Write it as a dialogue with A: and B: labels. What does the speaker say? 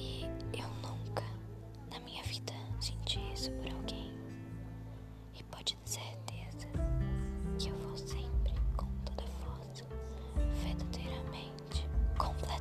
A: E eu nunca na minha vida senti isso por alguém. E pode ter certeza que eu vou sempre, com toda força, verdadeiramente, completamente.